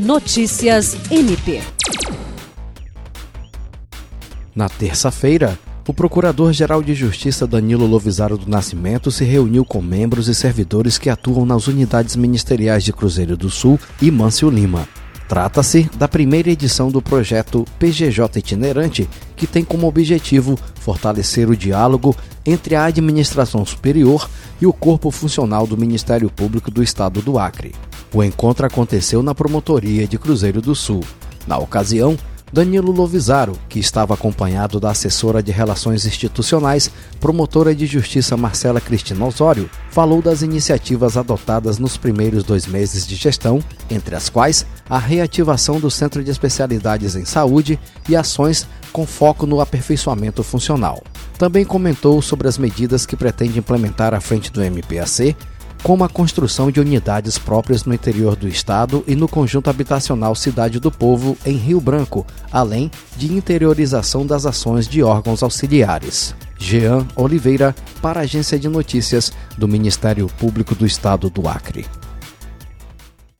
Notícias MP. Na terça-feira, o Procurador-Geral de Justiça Danilo Lovisaro do Nascimento se reuniu com membros e servidores que atuam nas unidades ministeriais de Cruzeiro do Sul e Mâncio Lima. Trata-se da primeira edição do projeto PGJ Itinerante, que tem como objetivo fortalecer o diálogo entre a administração superior e o corpo funcional do Ministério Público do Estado do Acre. O encontro aconteceu na promotoria de Cruzeiro do Sul. Na ocasião, Danilo Lovisaro, que estava acompanhado da assessora de Relações Institucionais, promotora de Justiça Marcela Cristina Osório, falou das iniciativas adotadas nos primeiros dois meses de gestão, entre as quais a reativação do Centro de Especialidades em Saúde e ações com foco no aperfeiçoamento funcional. Também comentou sobre as medidas que pretende implementar à frente do MPAC como a construção de unidades próprias no interior do estado e no conjunto habitacional Cidade do Povo, em Rio Branco, além de interiorização das ações de órgãos auxiliares. Jean Oliveira, para a Agência de Notícias do Ministério Público do Estado do Acre.